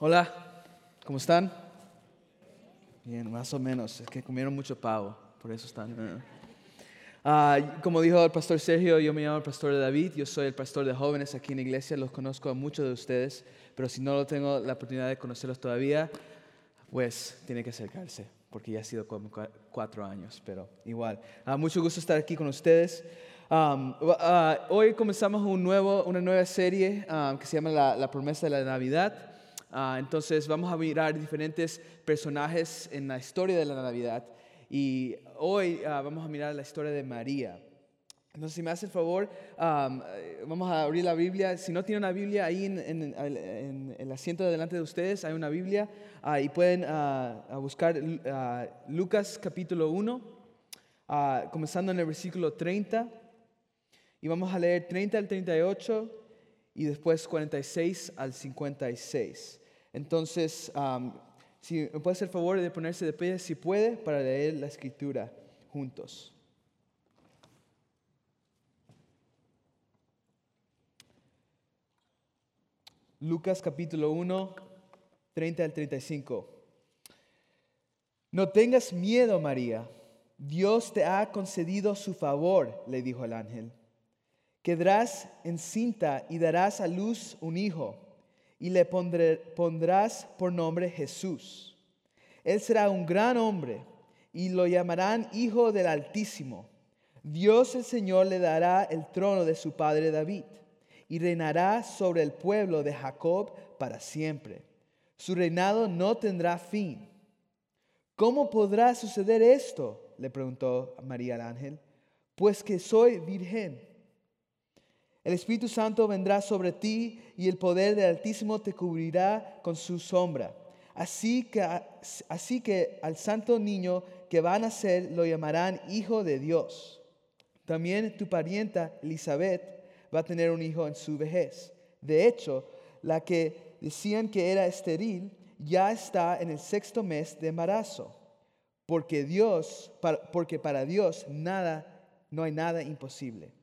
Hola, ¿cómo están? Bien, más o menos. Es que comieron mucho pavo, por eso están. Ah, como dijo el pastor Sergio, yo me llamo el pastor David, yo soy el pastor de jóvenes aquí en la iglesia, los conozco a muchos de ustedes, pero si no lo tengo la oportunidad de conocerlos todavía, pues tiene que acercarse, porque ya ha sido como cua- cuatro años, pero igual. Ah, mucho gusto estar aquí con ustedes. Um, ah, hoy comenzamos un nuevo, una nueva serie ah, que se llama la, La promesa de la Navidad. Ah, entonces vamos a mirar diferentes personajes en la historia de la Navidad y hoy ah, vamos a mirar la historia de María. Entonces, si me hace el favor, eh, vamos a abrir la Biblia. Si no tiene una Biblia, ahí en, en- en el asiento delante de ustedes hay una Biblia ah, y pueden buscar Lucas capítulo 1, ah, comenzando en el versículo 30. Y vamos a leer 30 al 38 y después 46 al 56. Entonces, am, si puede hacer el favor de ponerse de pie, si puede, para leer la escritura juntos. Lucas capítulo 1, 30 al 35. No tengas miedo, María. Dios te ha concedido su favor, le dijo el ángel. Quedarás encinta y darás a luz un hijo, y le pondrás por nombre Jesús. Él será un gran hombre, y lo llamarán Hijo del Altísimo. Dios el Señor le dará el trono de su padre David, y reinará sobre el pueblo de Jacob para siempre. Su reinado no tendrá fin. ¿Cómo podrá suceder esto? le preguntó María al ángel. Pues que soy virgen. El Espíritu Santo vendrá sobre ti y el poder del Altísimo te cubrirá con su sombra. Así que, así que al santo niño que va a nacer lo llamarán Hijo de Dios. También tu parienta Elizabeth va a tener un hijo en su vejez. De hecho, la que decían que era estéril ya está en el sexto mes de embarazo. Porque Dios, porque para Dios nada, no hay nada imposible.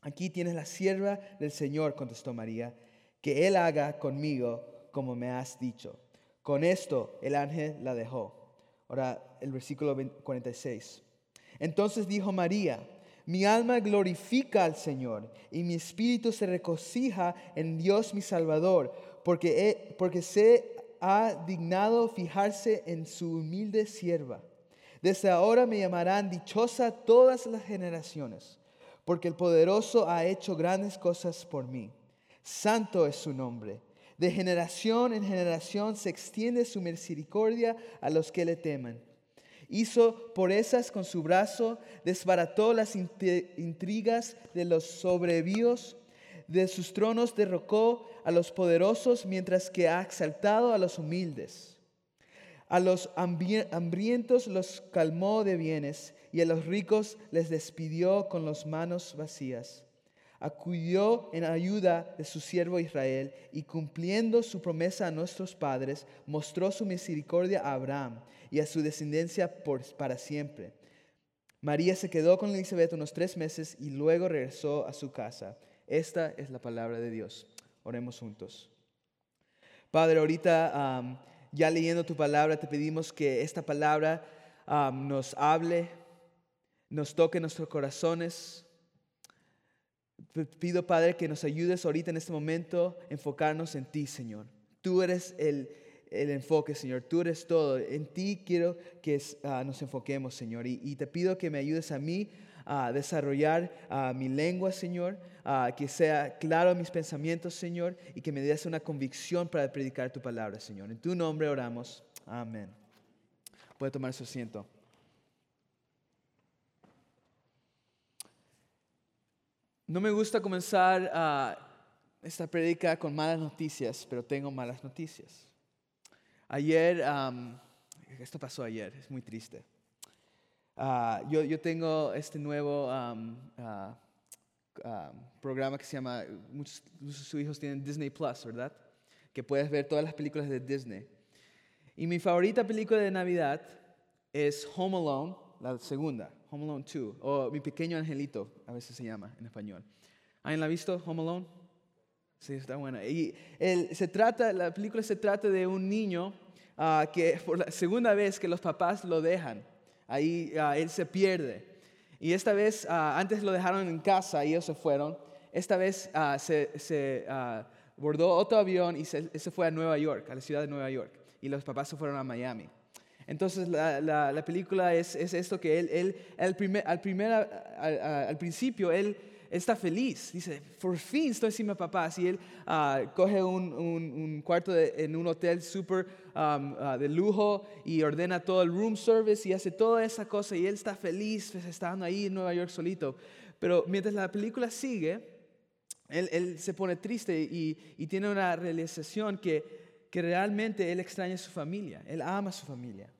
Aquí tienes la sierva del Señor, contestó María, que Él haga conmigo como me has dicho. Con esto el ángel la dejó. Ahora el versículo 20 46. Entonces dijo María, mi alma glorifica al Señor y mi espíritu se regocija en Dios mi Salvador, porque, porque se ha dignado fijarse en su humilde sierva. Desde ahora me llamarán dichosa todas las generaciones, porque el poderoso ha hecho grandes cosas por mí. Santo es su nombre. De generación en generación se extiende su misericordia a los que le temen. Hizo esas con su brazo, desbarató las intrigas de los sobrevíos, de sus tronos derrocó a los poderosos, mientras que ha exaltado a los humildes. A los hambrientos los calmó de bienes y a los ricos les despidió con las manos vacías. Acudió en ayuda de su siervo Israel y cumpliendo su promesa a nuestros padres, mostró su misericordia a Abraham y a su descendencia para siempre. María se quedó con Elizabeth unos tres meses y luego regresó a su casa. Esta es la palabra de Dios. Oremos juntos. Padre, ahorita ya leyendo tu palabra, te pedimos que esta palabra nos hable, nos toque nuestros corazones. Pido, Padre, que nos ayudes ahorita en este momento a enfocarnos en ti, Señor. Tú eres el, el enfoque, Señor. Tú eres todo. En ti quiero que ah, nos enfoquemos, Señor. Y, y te pido que me ayudes a mí a desarrollar ah, mi lengua, Señor. ah, que sea claro mis pensamientos, Señor. Y que me des una convicción para predicar tu palabra, Señor. En tu nombre oramos. Amén. Puede tomar su asiento. No me gusta comenzar esta predica con malas noticias, pero tengo malas noticias. Ayer, esto pasó ayer, es muy triste. Ah, yo, yo tengo este nuevo ah, programa que se llama, muchos de sus hijos tienen Disney Plus, ¿verdad? Que puedes ver todas las películas de Disney. Y mi favorita película de Navidad es Home Alone, la segunda, Home Alone 2, o Mi Pequeño Angelito, a veces se llama en español. ¿Alguien la visto, Home Alone? Sí, está buena. Y se trata, la película se trata de un niño ah, que por la segunda vez que los papás lo dejan, ahí ah, él se pierde. Y esta vez, ah, antes lo dejaron en casa y ellos se fueron. Esta vez se, se bordó otro avión y se, se, fue a Nueva York, a la ciudad de Nueva York. Y los papás se fueron a Miami. Entonces la, la, película es, es, esto que él, al, primer, al, principio, él está feliz. Dice, por fin estoy sin mi papá. Y él ah, coge un, cuarto en un hotel súper um, ah, de lujo y ordena todo el room service y hace toda esa cosa. Y él está feliz pues, estando ahí en Nueva York solito. Pero mientras la película sigue, él, se pone triste y, y, tiene una realización que, que realmente él extraña a su familia. Él ama a su familia.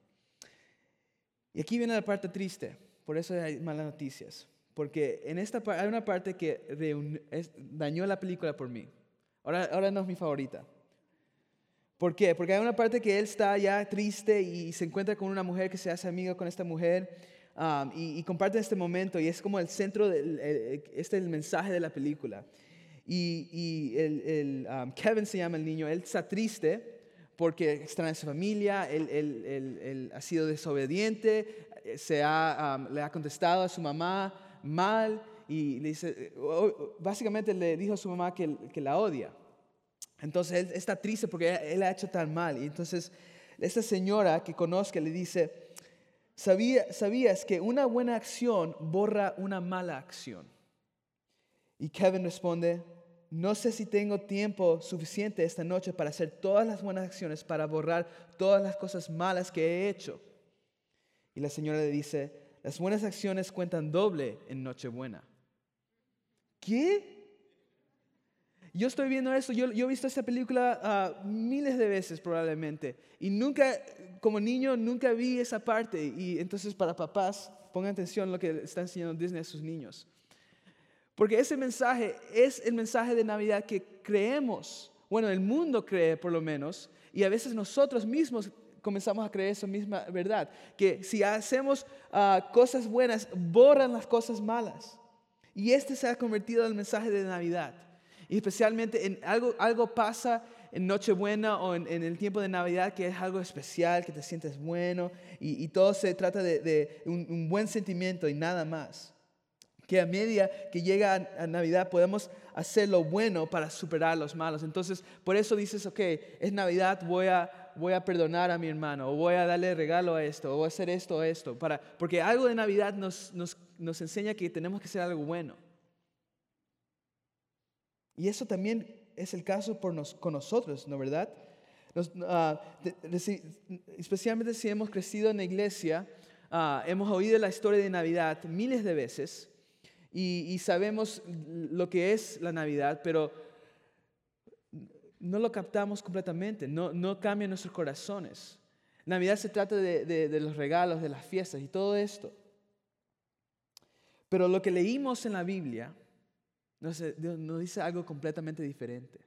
Y aquí viene la parte triste. Por eso hay malas noticias. Porque en esta hay una parte que dañó la película por mí. Ahora, ahora no es mi favorita. ¿Por qué? Porque hay una parte que él está ya triste y se encuentra con una mujer que se hace amiga con esta mujer um, y, comparte este momento y es como el centro, del, este es el mensaje de la película. Y, el, um, Kevin se llama el niño, él está triste porque extraña a su familia, él, él, ha sido desobediente, se ha, um, le ha contestado a su mamá, mal y le dice, básicamente le dijo a su mamá que, que la odia. Entonces él está triste porque él ha hecho tan mal. Y entonces esta señora que conozca le dice, ¿Sabía, ¿sabías que una buena acción borra una mala acción? Y Kevin responde, no sé si tengo tiempo suficiente esta noche para hacer todas las buenas acciones, para borrar todas las cosas malas que he hecho. Y la señora le dice, las buenas acciones cuentan doble en Nochebuena. ¿Qué? Yo estoy viendo eso, yo, he visto esta película ah, miles de veces probablemente y nunca, como niño, nunca vi esa parte. Y entonces para papás, pongan atención a lo que está enseñando Disney a sus niños. Porque ese mensaje es el mensaje de Navidad que creemos, bueno, el mundo cree por lo menos, y a veces nosotros mismos comenzamos a creer esa misma verdad, que si hacemos ah, cosas buenas, borran las cosas malas. Y este se ha convertido en el mensaje de Navidad. Y especialmente en algo, algo pasa en Nochebuena o en, el tiempo de Navidad que es algo especial, que te sientes bueno y, todo se trata de, un, buen sentimiento y nada más. Que a medida que llega a, Navidad podemos hacer lo bueno para superar los malos. Entonces, por eso dices, ok, es Navidad, voy a voy a perdonar a mi hermano, o voy a darle regalo a esto, o voy a hacer esto o esto, para, porque algo de Navidad nos, nos, nos enseña que tenemos que hacer algo bueno. Y eso también es el caso por nos, con nosotros, ¿no verdad? Ah, especialmente si hemos crecido en la iglesia, ah, hemos oído la historia de Navidad miles de veces y, sabemos lo que es la Navidad, pero no lo captamos completamente, no, no cambia nuestros corazones. Navidad se trata de, los regalos, de las fiestas y todo esto. Pero lo que leímos en la Biblia nos dice algo completamente diferente.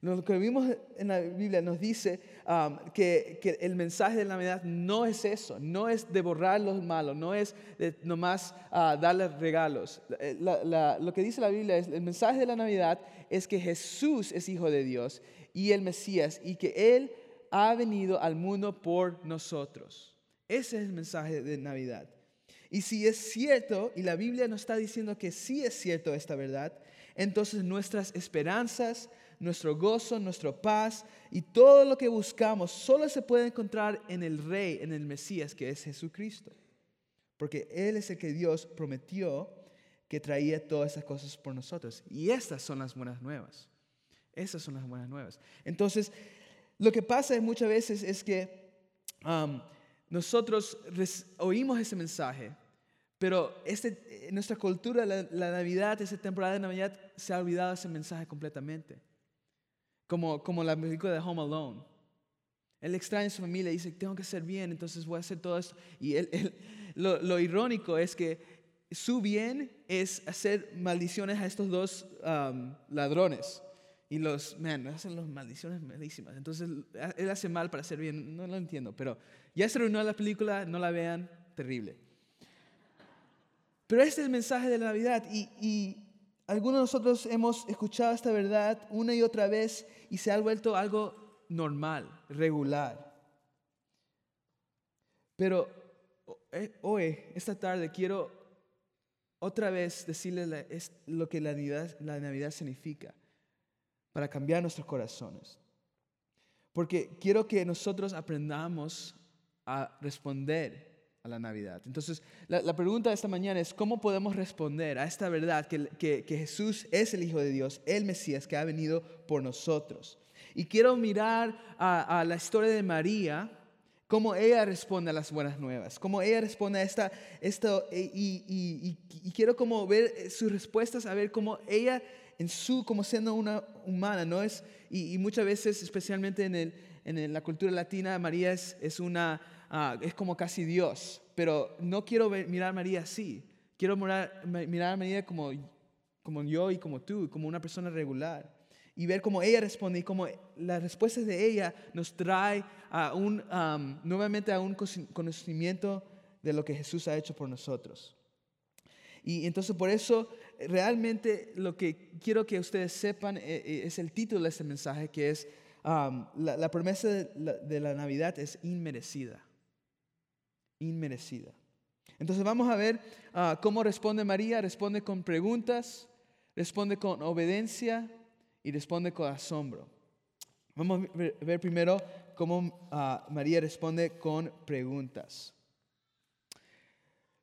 Lo que vimos en la Biblia nos dice um, que, el mensaje de la Navidad no es eso, no es de borrar los malos, no es de nomás uh, darles regalos. Eh, lo que dice la Biblia es, el mensaje de la Navidad es que Jesús es hijo de Dios y el Mesías y que Él ha venido al mundo por nosotros. Ese es el mensaje de Navidad. Y si es cierto, y la Biblia nos está diciendo que sí es cierto esta verdad, entonces nuestras esperanzas, nuestro gozo, nuestra paz y todo lo que buscamos solo se puede encontrar en el Rey, en el Mesías, que es Jesucristo. Porque Él es el que Dios prometió que traía todas esas cosas por nosotros. Y estas son las buenas nuevas. Esas son las buenas nuevas. Entonces, lo que pasa muchas veces es que um, nosotros oímos ese mensaje, pero este, nuestra cultura, la, Navidad, esa temporada de Navidad, se ha olvidado ese mensaje completamente. Como, como la película de Home Alone. Él extraña a su familia y dice, tengo que hacer bien, entonces voy a hacer todo esto. Y él, lo, lo, irónico es que su bien es hacer maldiciones a estos dos um, ladrones. Y los, man, hacen las maldiciones malísimas. Entonces él hace mal para hacer bien. No lo entiendo, pero ya se reunió la película, no la vean, terrible. Pero este es el mensaje de la Navidad. Y, y algunos de nosotros hemos escuchado esta verdad una y otra vez y se ha vuelto algo normal, regular. Pero eh, hoy, esta tarde, quiero otra vez decirle lo que la Navidad, la Navidad significa para cambiar nuestros corazones. Porque quiero que nosotros aprendamos a responder la Navidad. Entonces, la, pregunta de esta mañana es, ¿cómo podemos responder a esta verdad que, Jesús es el Hijo de Dios, el Mesías que ha venido por nosotros? Y quiero mirar a, la historia de María, cómo ella responde a las buenas nuevas, cómo ella responde a esta, esto, y, quiero como ver sus respuestas, a ver cómo ella en su, como siendo una humana, ¿no? Es, y, muchas veces, especialmente en, el, en la cultura latina, María es, es una Ah, es como casi Dios, pero no quiero mirar a María así. Quiero mirar, mirar a María como, como yo y como tú, como una persona regular. Y ver cómo ella responde y cómo las respuestas de ella nos trae a un, nuevamente a un conocimiento de lo que Jesús ha hecho por nosotros. Y entonces por eso realmente lo que quiero que ustedes sepan eh, eh, es el título de este mensaje, que es la, promesa de la Navidad es inmerecida inmerecida. Entonces vamos a ver ah, cómo responde María. Responde con preguntas, responde con obediencia y responde con asombro. Vamos a ver, primero cómo ah, María responde con preguntas.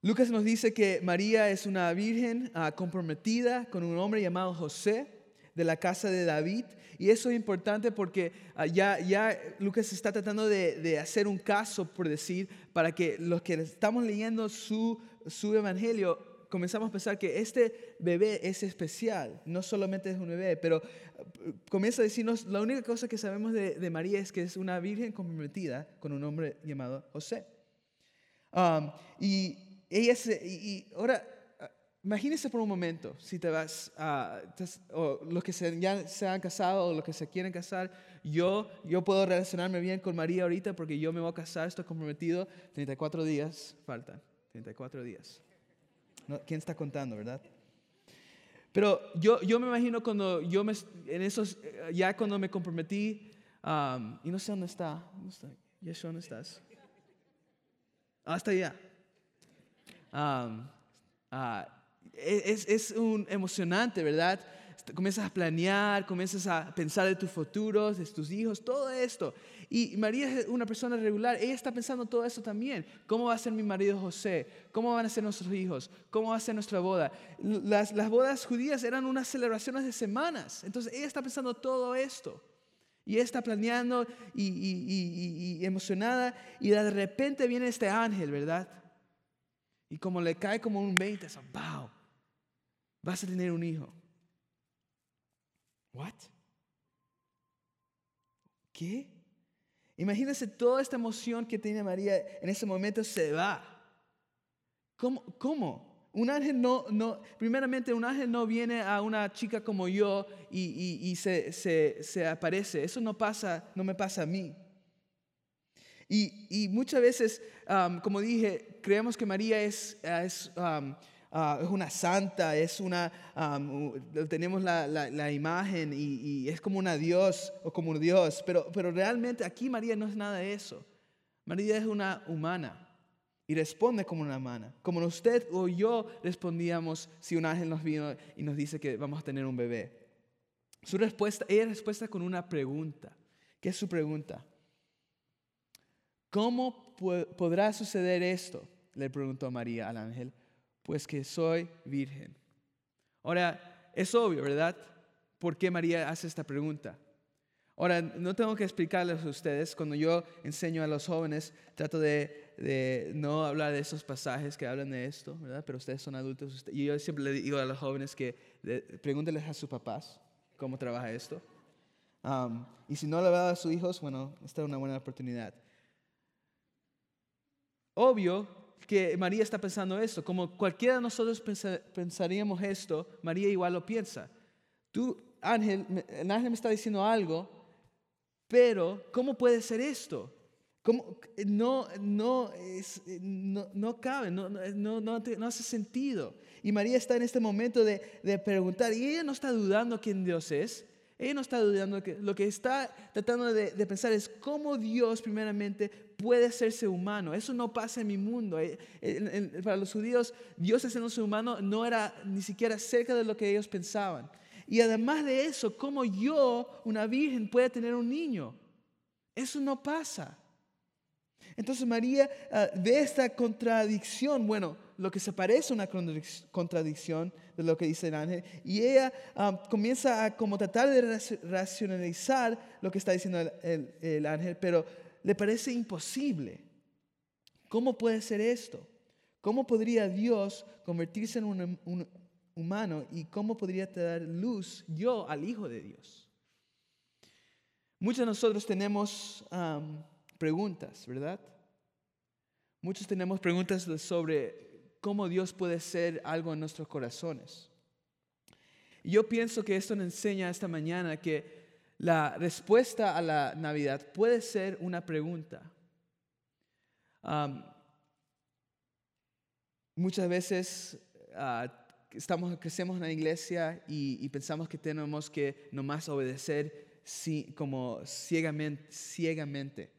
Lucas nos dice que María es una virgen ah, comprometida con un hombre llamado José de la casa de David. Y eso es importante porque ah, ya, ya Lucas está tratando de, hacer un caso, por decir, para que los que estamos leyendo su, su evangelio comenzamos a pensar que este bebé es especial, no solamente es un bebé, pero ah, comienza a decirnos, la única cosa que sabemos de, María es que es una virgen comprometida con un hombre llamado José. y ella se, y ahora Imagínese por un momento, si te vas o los que ya se han casado o los que se quieren casar, yo, yo puedo relacionarme bien con María ahorita porque yo me voy a casar, estoy comprometido, 34 días faltan, 34 días. ¿Quién está contando, verdad? Pero yo, yo me imagino cuando yo me, en esos, ya cuando me comprometí, y no sé dónde está, ¿dónde está? Yeshua, ¿dónde estás? Hasta allá. Um, es, es un emocionante, ¿verdad? Comienzas a planear, comienzas a pensar de tus futuros, de tus hijos, todo esto. Y María es una persona regular, ella está pensando todo eso también. ¿Cómo va a ser mi marido José? ¿Cómo van a ser nuestros hijos? ¿Cómo va a ser nuestra boda? Las, las bodas judías eran unas celebraciones de semanas. Entonces ella está pensando todo esto. Y está planeando y, y, emocionada. Y de repente viene este ángel, ¿verdad? Y como le cae como un 20, es wow, vas a tener un hijo. What? ¿Qué? Imagínense toda esta emoción que tiene María en ese momento se va. ¿Cómo? ¿Cómo? Un ángel no, no, primeramente un ángel no viene a una chica como yo y, y, se, se, se, aparece. Eso no pasa, no me pasa a mí. Y, y muchas veces, um, como dije, creemos que María es, es um, Ah, es una santa, es una, tenemos la, la, imagen y, es como una Dios o como un Dios, pero, pero realmente aquí María no es nada de eso. María es una humana y responde como una humana, como usted o yo respondíamos si un ángel nos vino y nos dice que vamos a tener un bebé. Su respuesta, ella respuesta con una pregunta. ¿Qué es su pregunta? ¿Cómo podrá suceder esto? Le preguntó María al ángel pues que soy virgen. Ahora, es obvio, ¿verdad? ¿Por qué María hace esta pregunta? Ahora, no tengo que explicarles a ustedes, cuando yo enseño a los jóvenes, trato de, no hablar de esos pasajes que hablan de esto, ¿verdad? Pero ustedes son adultos, y yo siempre le digo a los jóvenes que pregúntenles a sus papás cómo trabaja esto. y si no le va a sus hijos, bueno, esta es una buena oportunidad. Obvio que María está pensando esto. Como cualquiera de nosotros pensaríamos esto, María igual lo piensa. Tú, ángel, el ángel me está diciendo algo, pero ¿cómo puede ser esto? ¿Cómo? No, no, es, no, no cabe, no, no, no, hace sentido. Y María está en este momento de, de, preguntar, y ella no está dudando quién Dios es, ella no está dudando, que, lo que está tratando de, de, pensar es cómo Dios primeramente puede hacerse humano. Eso no pasa en mi mundo. Eh, para los judíos, Dios haciéndose humano no era ni siquiera cerca de lo que ellos pensaban. Y además de eso, ¿cómo yo, una virgen, puede tener un niño? Eso no pasa. Entonces María ah, ve esta contradicción, bueno, lo que se parece a una contradicción de lo que dice el ángel, y ella ah, comienza a como tratar de racionalizar lo que está diciendo el, ángel, pero le parece imposible. ¿Cómo puede ser esto? ¿Cómo podría Dios convertirse en un, humano y cómo podría dar luz yo al Hijo de Dios? Muchos de nosotros tenemos preguntas, ¿verdad? Muchos tenemos preguntas sobre cómo Dios puede ser algo en nuestros corazones. Yo pienso que esto nos enseña esta mañana que la respuesta a la Navidad puede ser una pregunta. muchas veces uh, estamos, crecemos en la iglesia y, pensamos que tenemos que nomás obedecer como ciegamente, ciegamente.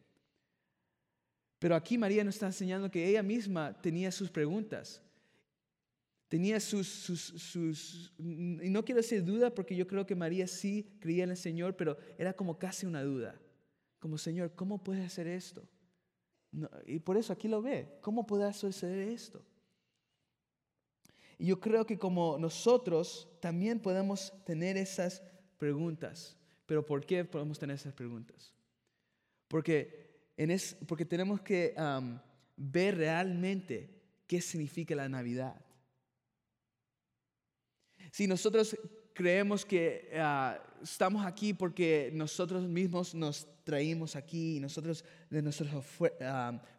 Pero aquí María nos está enseñando que ella misma tenía sus preguntas. Tenía sus, sus, y no quiero decir duda porque yo creo que María sí creía en el Señor, pero era como casi una duda. Como, Señor, ¿cómo puede hacer esto? y por eso aquí lo ve. ¿Cómo puede hacer esto? Y yo creo que como nosotros también podemos tener esas preguntas. Pero ¿por qué podemos tener esas preguntas? Porque porque tenemos que ver realmente qué significa la Navidad. Si nosotros creemos que ah, estamos aquí porque nosotros mismos nos traímos aquí y nosotros de nuestras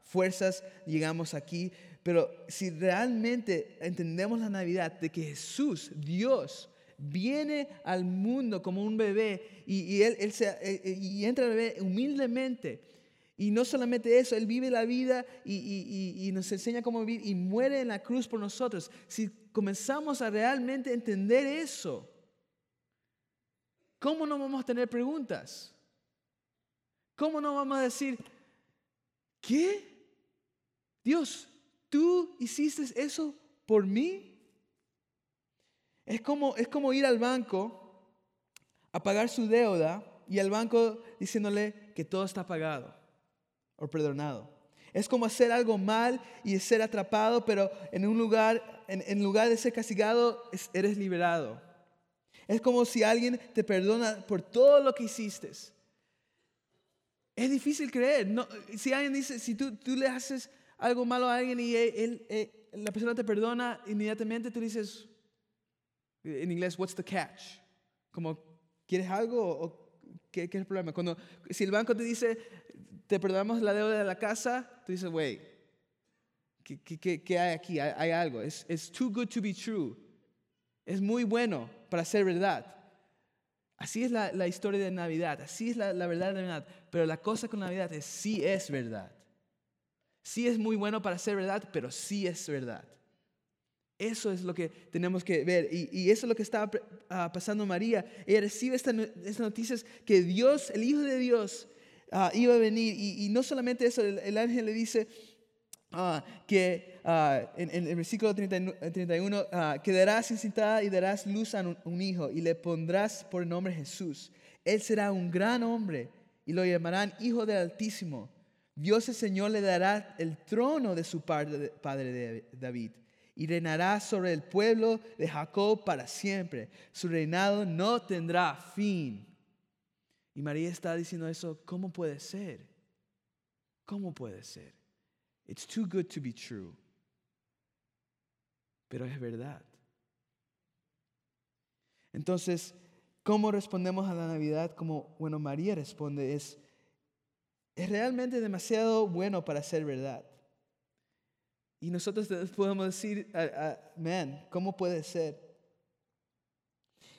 fuerzas llegamos aquí, pero si realmente entendemos la Navidad de que Jesús, Dios, viene al mundo como un bebé y, él, se, eh, eh, y entra bebé humildemente y no solamente eso, Él vive la vida y, nos enseña cómo vivir y muere en la cruz por nosotros. Si comenzamos a realmente entender eso, ¿cómo no vamos a tener preguntas? ¿Cómo no vamos a decir, ¿qué? Dios, ¿tú hiciste eso por mí? Es como, es como ir al banco a pagar su deuda y al banco diciéndole que todo está pagado o perdonado. Es como hacer algo mal y ser atrapado, pero en un lugar, en, lugar de ser castigado, eres liberado. Es como si alguien te perdona por todo lo que hiciste. Es difícil creer. No, si alguien dice, si tú, tú, le haces algo malo a alguien y él, eh, la persona te perdona inmediatamente, tú dices, en inglés, what's the catch? Como, ¿quieres algo o qué, qué es el problema? Cuando, si el banco te dice, te perdonamos la deuda de la casa, tú dices, wait, ¿qué, hay aquí? Hay, algo. Es it's too good to be true. Es muy bueno para ser verdad. Así es la, historia de Navidad, así es la, verdad de Navidad. Pero la cosa con Navidad es sí es verdad. Sí es muy bueno para ser verdad, pero sí es verdad. Eso es lo que tenemos que ver. Y, eso es lo que estaba ah, pasando María. Ella recibe estas noticias que Dios, el Hijo de Dios, Ah, iba a venir. Y, no solamente eso, el, ángel le dice ah, que ah, en, el versículo 31, quedarás encintada y darás luz a un, hijo y le pondrás por nombre Jesús. Él será un gran hombre y lo llamarán Hijo del Altísimo. Dios el Señor le dará el trono de su padre David y reinará sobre el pueblo de Jacob para siempre. Su reinado no tendrá fin. Y María está diciendo eso, ¿cómo puede ser? ¿Cómo puede ser? It's too good to be true. Pero es verdad. Entonces, ¿cómo respondemos a la Navidad? Como, bueno, María responde, es, es realmente demasiado bueno para ser verdad. Y nosotros podemos decir, man, ¿cómo puede ser?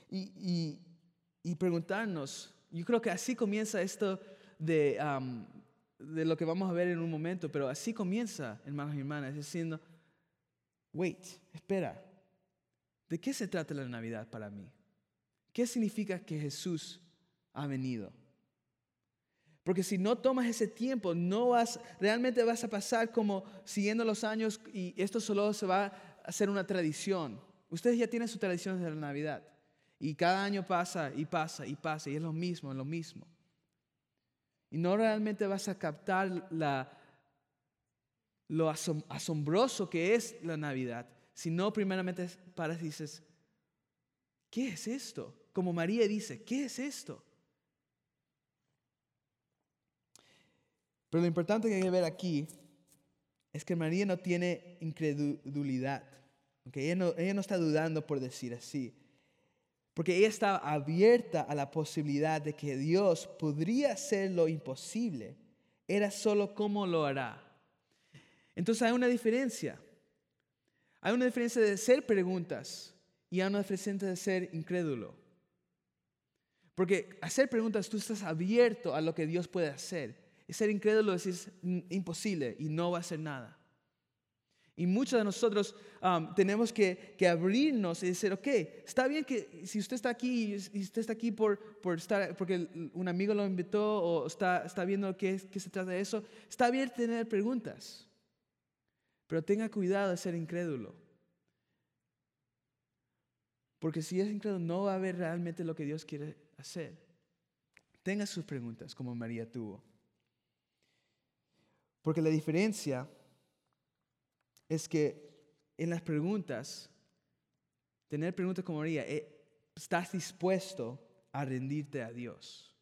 Y, y preguntarnos, yo creo que así comienza esto de de lo que vamos a ver en un momento, pero así comienza, hermanos y hermanas, diciendo, wait, espera, ¿de qué se trata la Navidad para mí? ¿Qué significa que Jesús ha venido? Porque si no tomas ese tiempo, no vas, realmente vas a pasar como siguiendo los años y esto solo se va a hacer una tradición. Ustedes ya tienen su tradición de la Navidad. Y cada año pasa y pasa y pasa y es lo mismo, es lo mismo. Y no realmente vas a captar lo asombroso que es la Navidad, sino primeramente para dices, ¿qué es esto? Como María dice, ¿qué es esto? Pero lo importante que hay que ver aquí es que María no tiene incredulidad. No, ella no está dudando por decir así. Porque ella estaba abierta a la posibilidad de que Dios podría hacer lo imposible. Era solo cómo lo hará. Entonces hay una diferencia. Hay una diferencia de ser preguntas y hay una diferencia de ser incrédulo. Porque hacer preguntas tú estás abierto a lo que Dios puede hacer. Y ser incrédulo es imposible y no va a hacer nada. Y muchos de nosotros um, tenemos que, abrirnos y decir, ok, está bien que si usted está aquí y usted está aquí por, por estar, porque un amigo lo invitó o está, está viendo qué, qué se trata de eso, está bien tener preguntas. Pero tenga cuidado de ser incrédulo. Porque si es incrédulo no va a ver realmente lo que Dios quiere hacer. Tenga sus preguntas como María tuvo. Porque la diferencia es que en las preguntas, tener preguntas como María, eh, estás dispuesto a rendirte a Dios.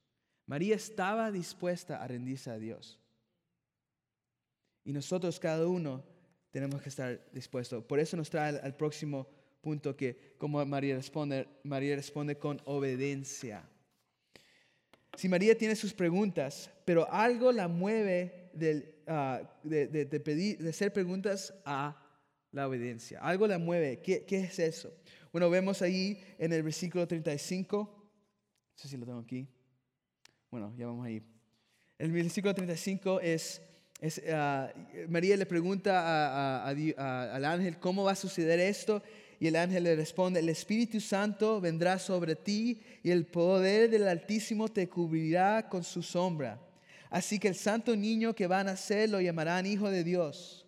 María estaba dispuesta a rendirse a Dios. Y nosotros cada uno tenemos que estar dispuestos. Por eso nos trae al, próximo punto que como María responde, María responde con obediencia. Si María tiene sus preguntas, pero algo la mueve del, Ah, de, pedir, de hacer preguntas a la obediencia. Algo la mueve. ¿Qué, ¿Qué, es eso? Bueno, vemos ahí en el versículo 35. No sé si lo tengo aquí. Bueno, ya vamos ahí. El versículo 35 es, es ah, María le pregunta al ángel cómo va a suceder esto. Y el ángel le responde, el Espíritu Santo vendrá sobre ti y el poder del Altísimo te cubrirá con su sombra. Así que el santo niño que va a nacer lo llamarán Hijo de Dios.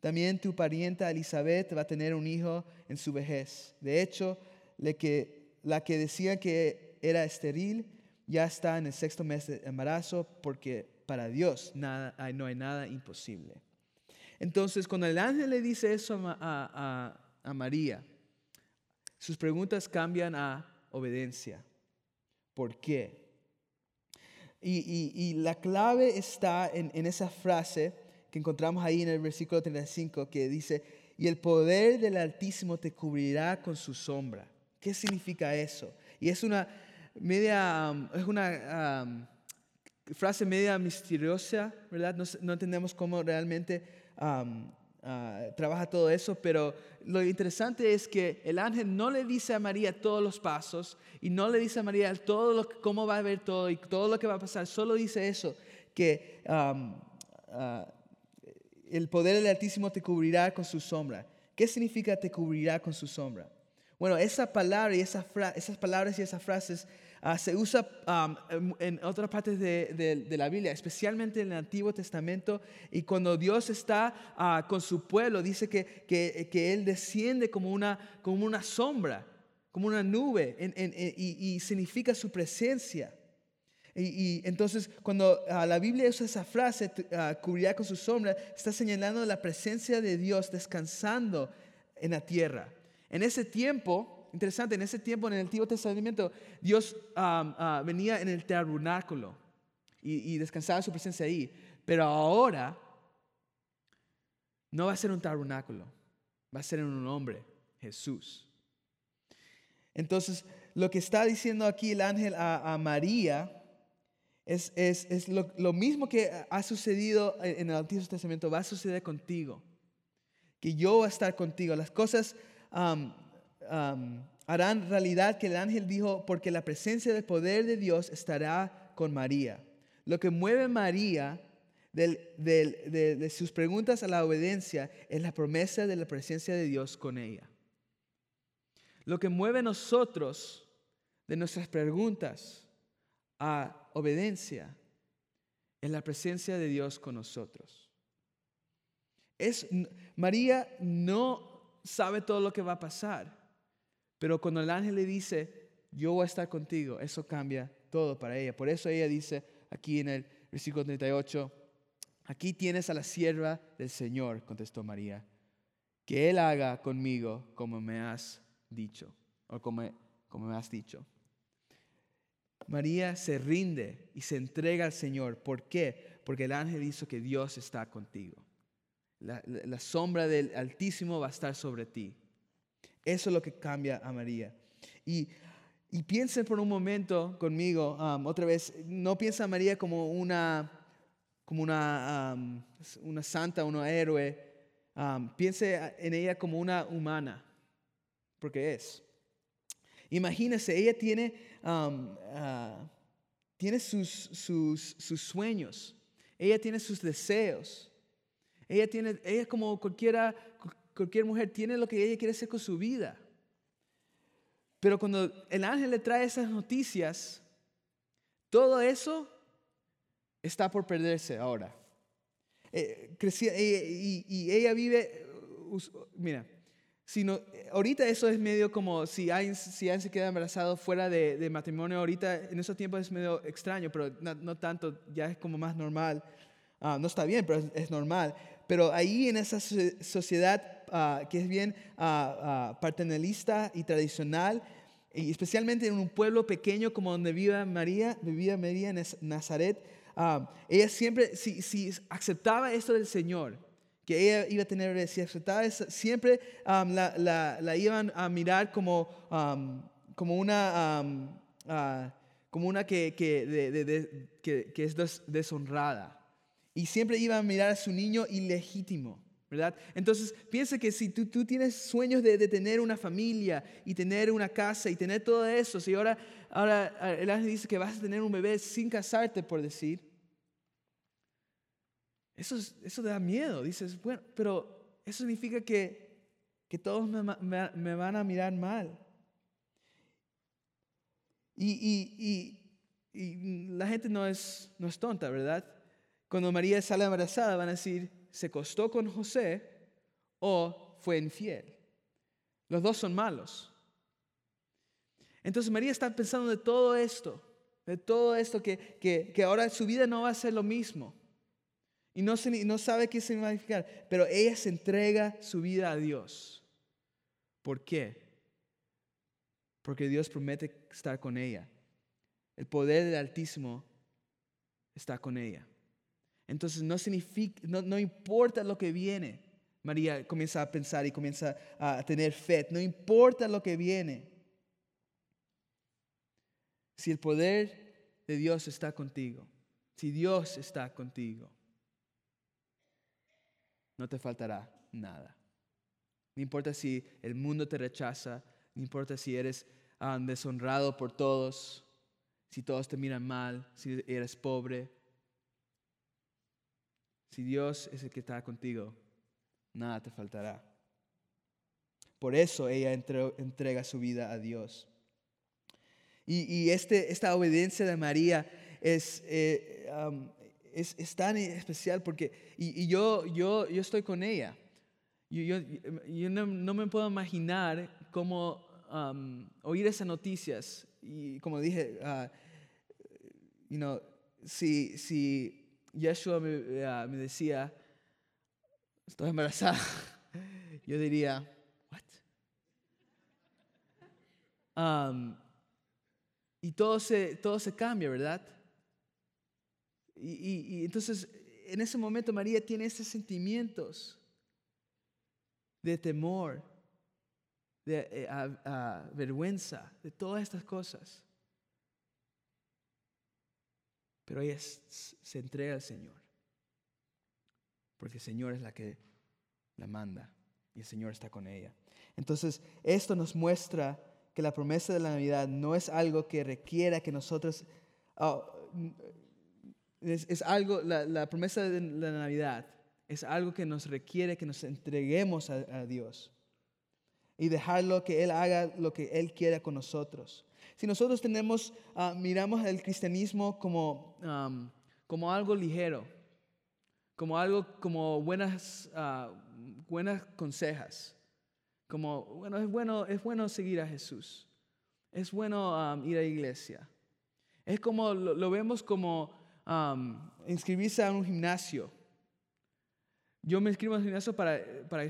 También tu parienta Elizabeth va a tener un hijo en su vejez. De hecho, la que, la que decía que era estéril ya está en el sexto mes de embarazo porque para Dios nada, no hay nada imposible. Entonces, cuando el ángel le dice eso a, a María, sus preguntas cambian a obediencia. ¿Por qué? Y, la clave está en, esa frase que encontramos ahí en el versículo 35 que dice, y el poder del Altísimo te cubrirá con su sombra. ¿Qué significa eso? Y es una media, um, es una um, frase media misteriosa, ¿verdad? No, entendemos cómo realmente um, Ah, trabaja todo eso, pero lo interesante es que el ángel no le dice a María todos los pasos y no le dice a María todo lo, cómo va a ver todo y todo lo que va a pasar, solo dice eso, que ah, el poder del Altísimo te cubrirá con su sombra. ¿Qué significa te cubrirá con su sombra? Bueno, esa palabra y esa esas palabras y esas frases Ah, se usa en otras partes de, la Biblia, especialmente en el Antiguo Testamento. Y cuando Dios está ah, con su pueblo, dice que, Él desciende como una, como una sombra, como una nube, y, significa su presencia. Y, entonces, cuando ah, la Biblia usa esa frase, cubrirá con su sombra, está señalando la presencia de Dios descansando en la tierra. En ese tiempo, interesante, en ese tiempo en el Antiguo Testamento, Dios ah, venía en el tabernáculo y, descansaba su presencia ahí. Pero ahora no va a ser un tabernáculo, va a ser en un hombre, Jesús. Entonces, lo que está diciendo aquí el ángel a, María es, es, lo, mismo que ha sucedido en el Antiguo Testamento, va a suceder contigo. Que yo voy a estar contigo. Las cosas harán realidad que el ángel dijo, porque la presencia del poder de Dios estará con María. Lo que mueve María de, sus preguntas a la obediencia es la promesa de la presencia de Dios con ella. Lo que mueve a nosotros de nuestras preguntas a obediencia es la presencia de Dios con nosotros. Es, María no sabe todo lo que va a pasar, pero cuando el ángel le dice, yo voy a estar contigo, eso cambia todo para ella. Por eso ella dice aquí en el versículo 38, aquí tienes a la sierva del Señor, contestó María, que Él haga conmigo como me has dicho, o como, me has dicho. María se rinde y se entrega al Señor. ¿Por qué? Porque el ángel hizo que Dios está contigo. La, sombra del Altísimo va a estar sobre ti. Eso es lo que cambia a María. Y, piensen por un momento conmigo, um, otra vez, no piensa a María como una, como una, um, una santa, una héroe. Um, piense en ella como una humana, porque es. Imagínese, ella tiene, ah, tiene sus, sus, sus, sueños, ella tiene sus deseos, ella tiene, ella como cualquiera, cualquier mujer tiene lo que ella quiere hacer con su vida. Pero cuando el ángel le trae esas noticias, todo eso está por perderse ahora. Eh, y, y, ella vive, mira, sino ahorita eso es medio como si alguien, si se queda embarazado fuera de, matrimonio, ahorita en esos tiempos es medio extraño, pero no, tanto, ya es como más normal. Ah, no está bien, pero es, normal. Pero ahí en esa sociedad ah, que es bien uh, paternalista y tradicional, y especialmente en un pueblo pequeño como donde vivía María, vivía María en Nazaret, ella siempre, si, si aceptaba esto del Señor, que ella iba a tener, si aceptaba, siempre um, la, la, iban a mirar como, um, como una, um, uh, como una que, que, de, que, que, es deshonrada. Y siempre iban a mirar a su niño ilegítimo. ¿verdad? Entonces, piensa que si tú, tú tienes sueños de, de, tener una familia y tener una casa y tener todo eso, si ahora, ahora el ángel dice que vas a tener un bebé sin casarte, por decir, eso, eso da miedo. Dices, bueno, pero eso significa que, que todos me, me, van a mirar mal. Y, y, y, y, la gente no es, no es tonta, ¿verdad? Cuando María sale embarazada van a decir, se costó con José o fue infiel. Los dos son malos. Entonces María está pensando de todo esto, de todo esto, que, que, ahora su vida no va a ser lo mismo. Y no, no sabe qué significar. Pero ella se entrega su vida a Dios. ¿Por qué? Porque Dios promete estar con ella. El poder del Altísimo está con ella. Entonces no significa, no, no importa lo que viene. María comienza a pensar y comienza a tener fe. No importa lo que viene. Si el poder de Dios está contigo, si Dios está contigo, no te faltará nada. No importa si el mundo te rechaza, no importa si eres ah, deshonrado por todos, si todos te miran mal, si eres pobre. Si Dios es el que está contigo, nada te faltará. Por eso ella entrega su vida a Dios. Y, este, esta obediencia de María es, eh, es, es tan especial porque, y, yo, yo, yo estoy con ella. Yo, yo, yo no, no, me puedo imaginar cómo oír esas noticias. Y como dije, uh, you si, si Yeshua me, uh, me decía, estoy embarazada, yo diría, ¿what? Um, y todo se, todo se cambia, ¿verdad? Y, entonces en ese momento María tiene esos sentimientos de temor, de eh, vergüenza, de todas estas cosas. Pero ella se entrega al Señor, porque el Señor es la que la manda y el Señor está con ella. Entonces, esto nos muestra que la promesa de la Navidad no es algo que requiera que nosotros... Oh, es, algo, la, promesa de la Navidad es algo que nos requiere que nos entreguemos a, Dios y dejarlo que Él haga lo que Él quiera con nosotros. Si nosotros tenemos, ah, miramos el cristianismo como, como algo ligero, como algo, como buenas, uh, buenas consejas, como, bueno, es bueno, es bueno seguir a Jesús, es bueno ir a la iglesia, es como, lo, vemos como inscribirse a un gimnasio. Yo me inscribo a un gimnasio para, para,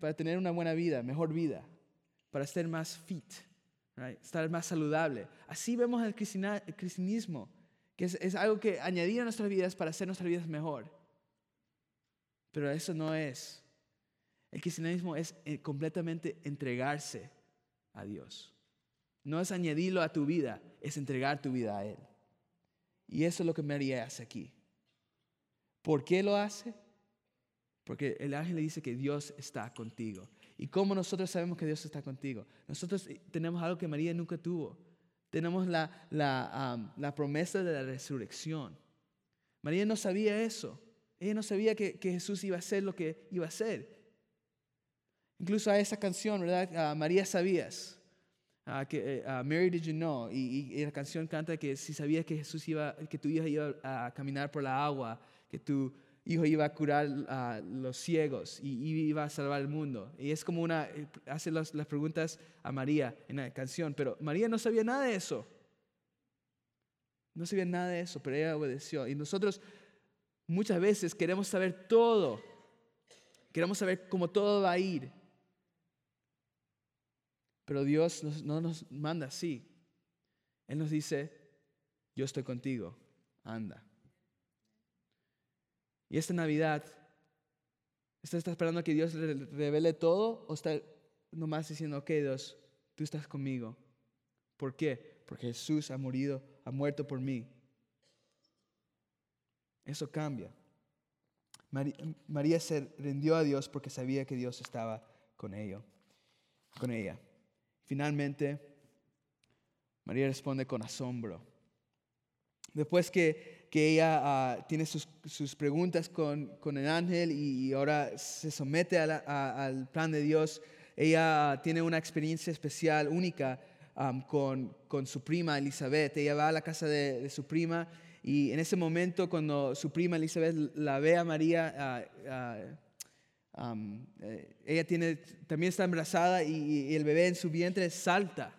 para tener una buena vida, mejor vida, para estar más fit, estar más saludable. Así vemos el cristianismo, que es, es, algo que añadir a nuestras vidas para hacer nuestras vidas mejor. Pero eso no es. El cristianismo es eh, completamente entregarse a Dios. No es añadirlo a tu vida, es entregar tu vida a Él. Y eso es lo que María hace aquí. ¿Por qué lo hace? Porque el ángel le dice que Dios está contigo. ¿Y cómo nosotros sabemos que Dios está contigo? Nosotros eh, tenemos algo que María nunca tuvo. Tenemos la, la, promesa de la resurrección. María no sabía eso. Ella no sabía que, Jesús iba a hacer lo que iba a hacer. Incluso a esa canción, ¿verdad? Ah, María sabías. Uh, que, uh, Mary Did You Know, y, y, la canción canta que si sabías que Jesús iba, que tu hija iba a caminar por la agua, que tu hijo iba a curar a los ciegos y, iba a salvar el mundo. Y es como una, eh, hace las, las preguntas a María en la canción, pero María no sabía nada de eso. No sabía nada de eso, pero ella obedeció. Y nosotros muchas veces queremos saber todo. Queremos saber cómo todo va a ir. Pero Dios no nos manda así. Él nos dice, yo estoy contigo, anda. Y esta Navidad, ¿estás esperando que Dios le revele todo o está nomás diciendo, ok Dios, tú estás conmigo? ¿Por qué? Porque Jesús ha morido, ha muerto por mí. Eso cambia. María se rindió a Dios porque sabía que Dios estaba con, ello, con ella. Finalmente, María responde con asombro. Después que, que ella ah, tiene sus, sus preguntas con, con, el ángel y, ahora se somete al plan de Dios, ella tiene una experiencia especial, única, con, con, su prima Elizabeth. Ella va a la casa de, su prima y en ese momento cuando su prima Elizabeth la ve a María, ah, eh, ella tiene, también está embarazada y, el bebé en su vientre salta.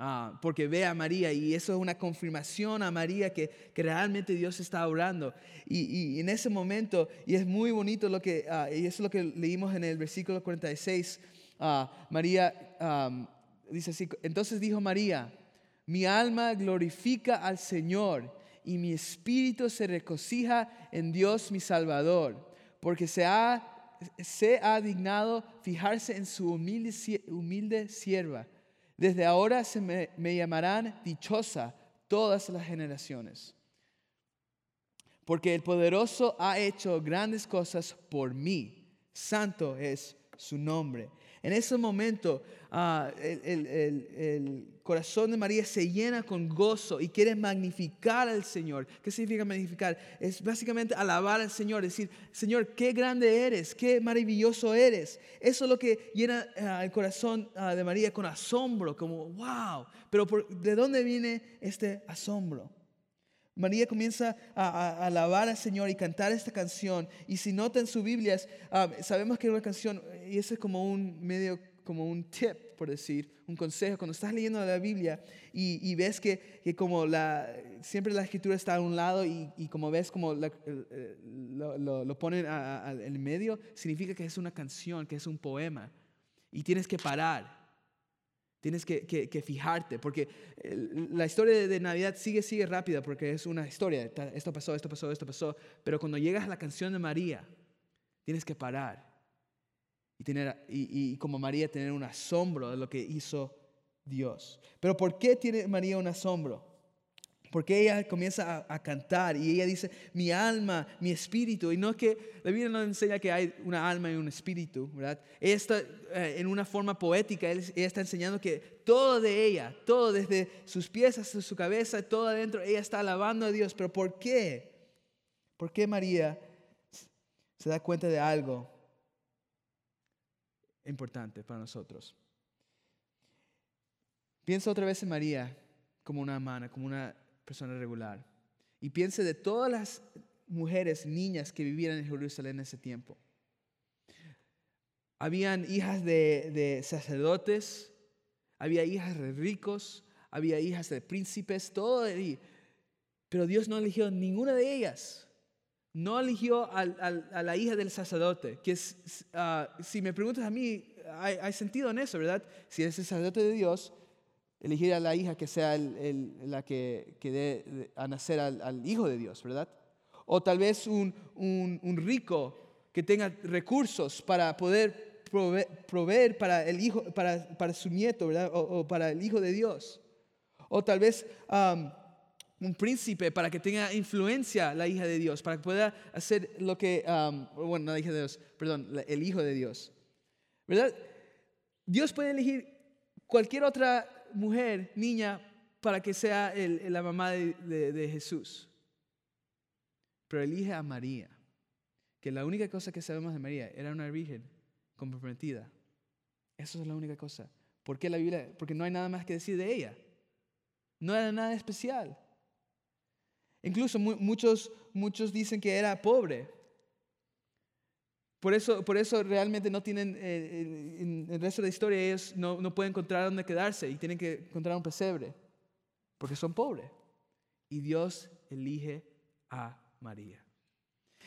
Ah, porque ve a María y eso es una confirmación a María que, que realmente Dios está orando. Y, en ese momento, y es muy bonito lo que, uh, y eso es lo que leímos en el versículo 46, ah, María dice así, entonces dijo María, mi alma glorifica al Señor y mi espíritu se regocija en Dios mi Salvador, porque se ha se ha dignado fijarse en su humilde, humilde sierva. Desde ahora se me, me llamarán dichosa todas las generaciones. Porque el poderoso ha hecho grandes cosas por mí. Santo es su nombre. En ese momento, ah, el, corazón de María se llena con gozo y quiere magnificar al Señor. ¿Qué significa magnificar? Es básicamente alabar al Señor, decir, Señor, qué grande eres, qué maravilloso eres. Eso es lo que llena ah, el corazón ah, de María con asombro, como, wow. Pero ¿de dónde viene este asombro? María comienza a, alabar al Señor y cantar esta canción. Y si notan sus Biblias, ah, sabemos que es una canción, y ese es como un medio, como un tip, por decir, un consejo. Cuando estás leyendo la Biblia y, ves que, que, como la, siempre la escritura está a un lado y, como ves como lo, lo, ponen en el medio, significa que es una canción, que es un poema. Y tienes que parar Tienes que, fijarte, porque la historia de Navidad sigue, sigue rápida, porque es una historia. Esto pasó, esto pasó, esto pasó. Pero cuando llegas a la canción de María, tienes que parar. Y, tener, y, y como María, tener un asombro de lo que hizo Dios. Pero ¿por qué tiene María un asombro? Porque ella comienza a, cantar y ella dice, mi alma, mi espíritu. Y no es que la Biblia no enseña que hay una alma y un espíritu, ¿verdad? Ella está eh, en una forma poética, ella está enseñando que todo de ella, todo desde sus pies hasta su cabeza, todo adentro, ella está alabando a Dios. Pero ¿por qué? ¿Por qué María se da cuenta de algo importante para nosotros? Piensa otra vez en María como una hermana, como una persona regular. Y piense de todas las mujeres, niñas que vivían en Jerusalén en ese tiempo. Habían hijas de, sacerdotes, había hijas de ricos, había hijas de príncipes, todo. Pero Dios no eligió ninguna de ellas. No eligió a la hija del sacerdote, que ah, si me preguntas a mí, hay, sentido en eso, ¿verdad? Si es el sacerdote de Dios, elegir a la hija que sea la que, dé a nacer al, hijo de Dios, ¿verdad? O tal vez un, rico que tenga recursos para poder proveer, para, el hijo, para, su nieto, ¿verdad? O, para el hijo de Dios. O tal vez un príncipe para que tenga influencia la hija de Dios, para que pueda hacer lo que, bueno, no la hija de Dios, perdón, el hijo de Dios. ¿Verdad? Dios puede elegir cualquier otra mujer, niña, para que sea la mamá de, Jesús. Pero elige a María, que la única cosa que sabemos de María era una virgen comprometida. Eso es la única cosa. ¿Por qué la Biblia? Porque no hay nada más que decir de ella. No era nada especial. Incluso muchos, muchos dicen que era pobre. Por eso, por eso realmente no tienen, eh, en el resto de la historia ellos no, no pueden encontrar dónde quedarse y tienen que encontrar un pesebre, porque son pobres. Y Dios elige a María.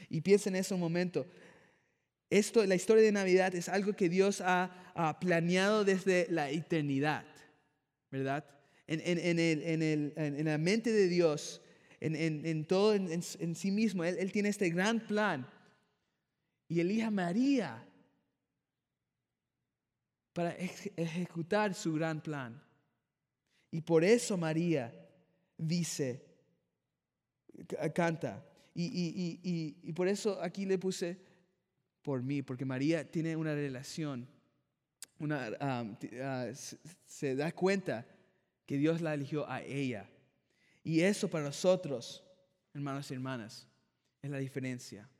Y piensen en eso un momento. Esto, la historia de Navidad es algo que Dios ha, planeado desde la eternidad, ¿verdad? En, en, en, el, en la mente de Dios, en, todo en, sí mismo, él, él tiene este gran plan y elija a María para ejecutar su gran plan. Y por eso María dice, canta. Y, por eso aquí le puse por mí, porque María tiene una relación, una, ah, se da cuenta que Dios la eligió a ella. Y eso para nosotros, hermanos y hermanas, es la diferencia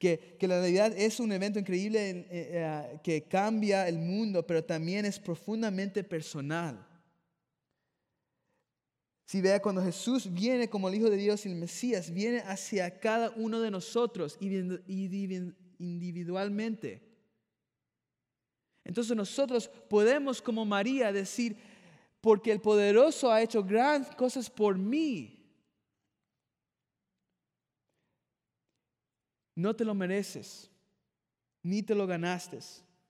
que, la Navidad es un evento increíble eh, eh, que cambia el mundo, pero también es profundamente personal. Si vea cuando Jesús viene como el Hijo de Dios y el Mesías, viene hacia cada uno de nosotros individualmente. Entonces nosotros podemos como María decir, porque el poderoso ha hecho grandes cosas por mí. No te lo mereces, ni te lo ganaste,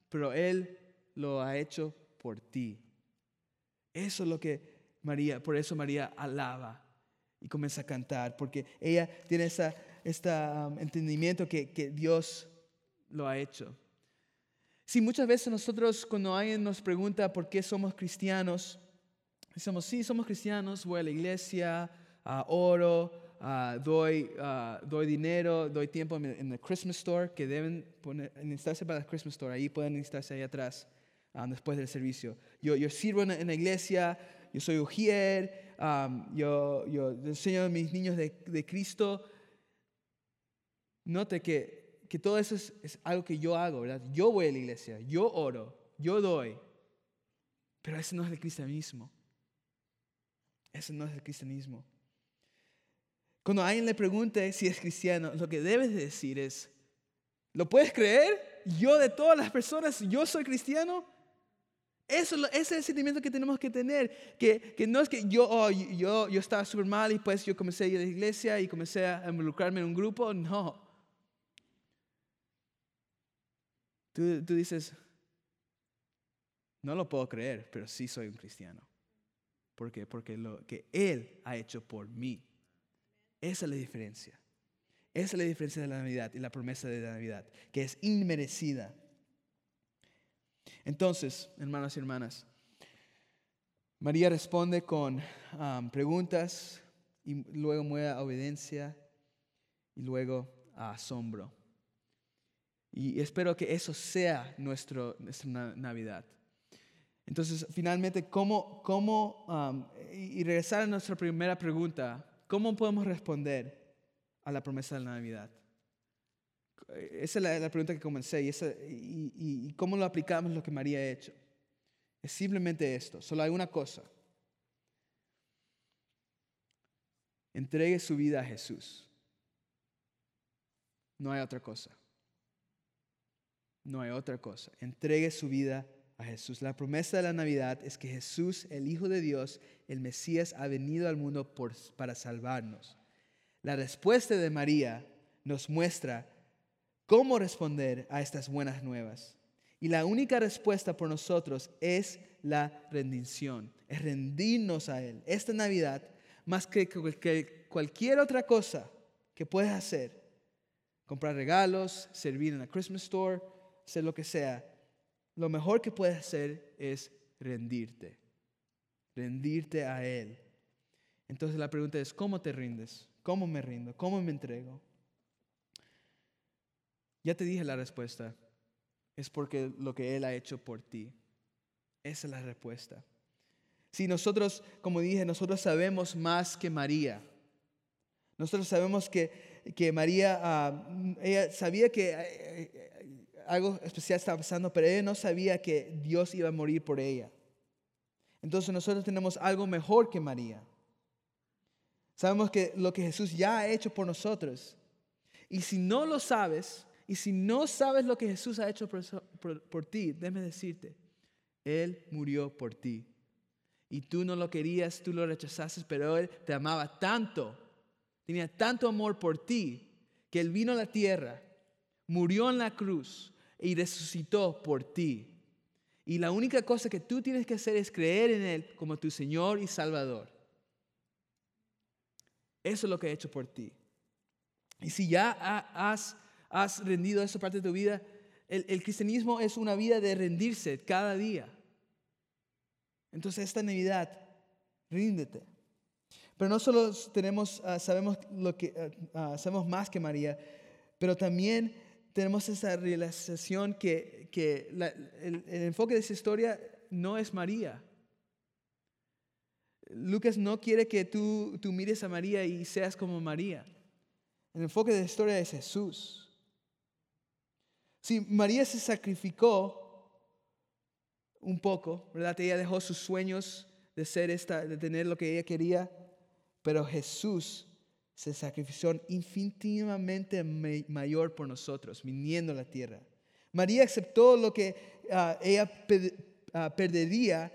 pero Él lo ha hecho por ti. Eso es lo que María, por eso María alaba y comienza a cantar, porque ella tiene ese um, entendimiento que, que Dios lo ha hecho. Sí, muchas veces nosotros cuando alguien nos pregunta por qué somos cristianos, decimos, sí, somos cristianos, voy a la iglesia, a oro, Ah, doy, uh, doy dinero, doy tiempo en el Christmas Store, que deben poner, necesitarse para el Christmas Store, ahí pueden necesitarse ahí atrás ah, después del servicio. Yo, yo sirvo en, la iglesia, yo soy ujier, yo, yo enseño a mis niños de, de Cristo. Note que, que todo eso es, es, algo que yo hago, ¿verdad? Yo voy a la iglesia, yo oro, yo doy, pero ese no es el cristianismo. Ese no es el cristianismo. Cuando alguien le pregunte si es cristiano, lo que debes decir es, ¿lo puedes creer? Yo de todas las personas, yo soy cristiano. Eso, ese es el sentimiento que tenemos que tener, que, que no es que yo, oh, yo, yo estaba súper mal y pues yo comencé a ir a la iglesia y comencé a involucrarme en un grupo, no. Tú, tú dices, no lo puedo creer, pero sí soy un cristiano. ¿Por qué? Porque lo que Él ha hecho por mí. Esa es la diferencia. Esa es la diferencia de la Navidad y la promesa de la Navidad, que es inmerecida. Entonces, hermanos y hermanas, María responde con um, preguntas y luego mueve a obediencia y luego a asombro. Y espero que eso sea nuestro, nuestra Navidad. Entonces, finalmente, ¿cómo, cómo um, y regresar a nuestra primera pregunta, ¿Cómo podemos responder? a la promesa de la Navidad? Esa es la, pregunta que comencé. Y, cómo lo aplicamos lo que María ha hecho? Es simplemente esto. Solo hay una cosa. Entregue su vida a Jesús. No hay otra cosa. No hay otra cosa. Entregue su vida a Jesús. La promesa de la Navidad es que Jesús, el Hijo de Dios, el Mesías, ha venido al mundo para salvarnos. La respuesta de María nos muestra cómo responder a estas buenas nuevas. Y la única respuesta por nosotros es la rendición, es rendirnos a Él. Esta Navidad, más que cualquier otra cosa que puedas hacer, comprar regalos, servir en la Christmas store, hacer lo que sea, lo mejor que puedes hacer es rendirte, rendirte a Él. Entonces la pregunta es, ¿cómo te rindes? ¿Cómo me rindo? ¿Cómo me entrego? Ya te dije la respuesta. Es porque lo que Él ha hecho por ti. Esa es la respuesta. Si nosotros, como dije, nosotros sabemos más que María. Nosotros sabemos que, que María, ah, ella sabía que eh, eh, algo especial estaba pasando, pero ella no sabía que Dios iba a morir por ella. Entonces nosotros tenemos algo mejor que María. Sabemos que lo que Jesús ya ha hecho por nosotros. Y si no lo sabes, y si no sabes lo que Jesús ha hecho por, ti, déjame decirte, Él murió por ti. Y tú no lo querías, tú lo rechazaste, pero Él te amaba tanto, tenía tanto amor por ti, que Él vino a la tierra, murió en la cruz y resucitó por ti. Y la única cosa que tú tienes que hacer es creer en Él como tu Señor y Salvador. Eso es lo que he hecho por ti. Y si ya has, has rendido esa parte de tu vida, el, cristianismo es una vida de rendirse cada día. Entonces esta Navidad, ríndete. Pero no solo tenemos, ah, sabemos, lo que, uh, sabemos más que María, pero también tenemos esa realización que, que el, enfoque de esa historia no es María. Lucas no quiere que tú, tú mires a María y seas como María. El enfoque de la historia es Jesús. Si María se sacrificó un poco, ¿verdad? Ella dejó sus sueños de ser esta, de tener lo que ella quería, pero Jesús se sacrificó infinitamente mayor por nosotros, viniendo a la tierra. María aceptó lo que ah, ella ah, perdería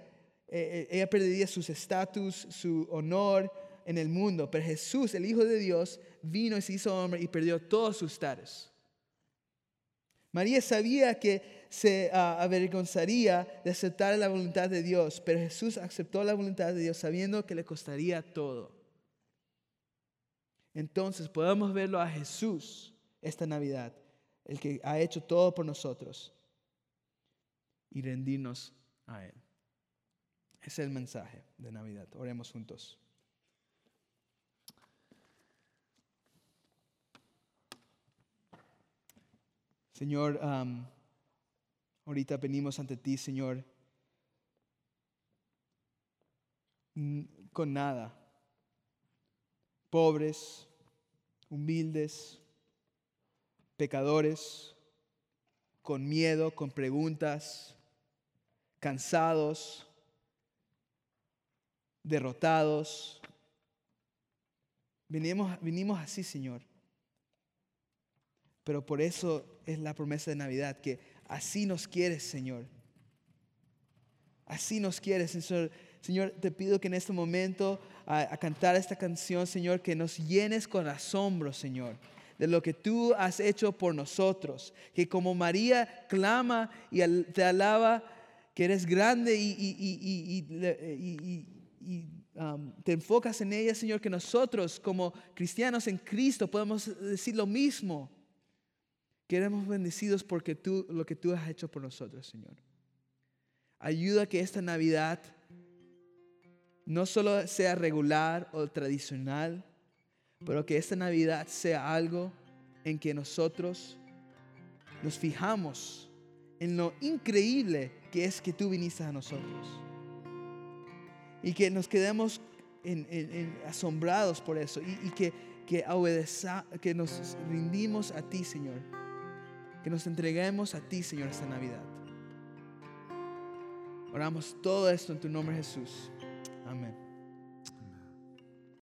eh, eh, ella perdería sus estatus, su honor en el mundo. Pero Jesús, el Hijo de Dios, vino y se hizo hombre y perdió todos sus estatus. María sabía que se ah, avergonzaría de aceptar la voluntad de Dios, pero Jesús aceptó la voluntad de Dios sabiendo que le costaría todo. Entonces podemos verlo a Jesús esta Navidad, el que ha hecho todo por nosotros, y rendirnos a Él. Es el mensaje de Navidad. Oremos juntos. Señor, ahorita venimos ante ti, Señor, con nada. Pobres, humildes, pecadores, con miedo, con preguntas, cansados derrotados. Vinimos, vinimos así, Señor. Pero por eso es la promesa de Navidad, que así nos quieres, Señor. Así nos quieres, Señor. Señor, te pido que en este momento, a, cantar esta canción, Señor, que nos llenes con asombro, Señor, de lo que tú has hecho por nosotros. Que como María clama y te alaba, que eres grande y, um, te enfocas en ella, Señor, que nosotros como cristianos en Cristo podemos decir lo mismo. Queremos bendecidos porque tú, lo que tú has hecho por nosotros, Señor. Ayuda que esta Navidad no solo sea regular o tradicional, pero que esta Navidad sea algo en que nosotros nos fijamos en lo increíble que es que tú viniste a nosotros y que nos quedemos asombrados por eso y, que, que, que nos rindimos a ti, Señor. Que nos entreguemos a ti, Señor, esta Navidad. Oramos todo esto en tu nombre, Jesús. Amén.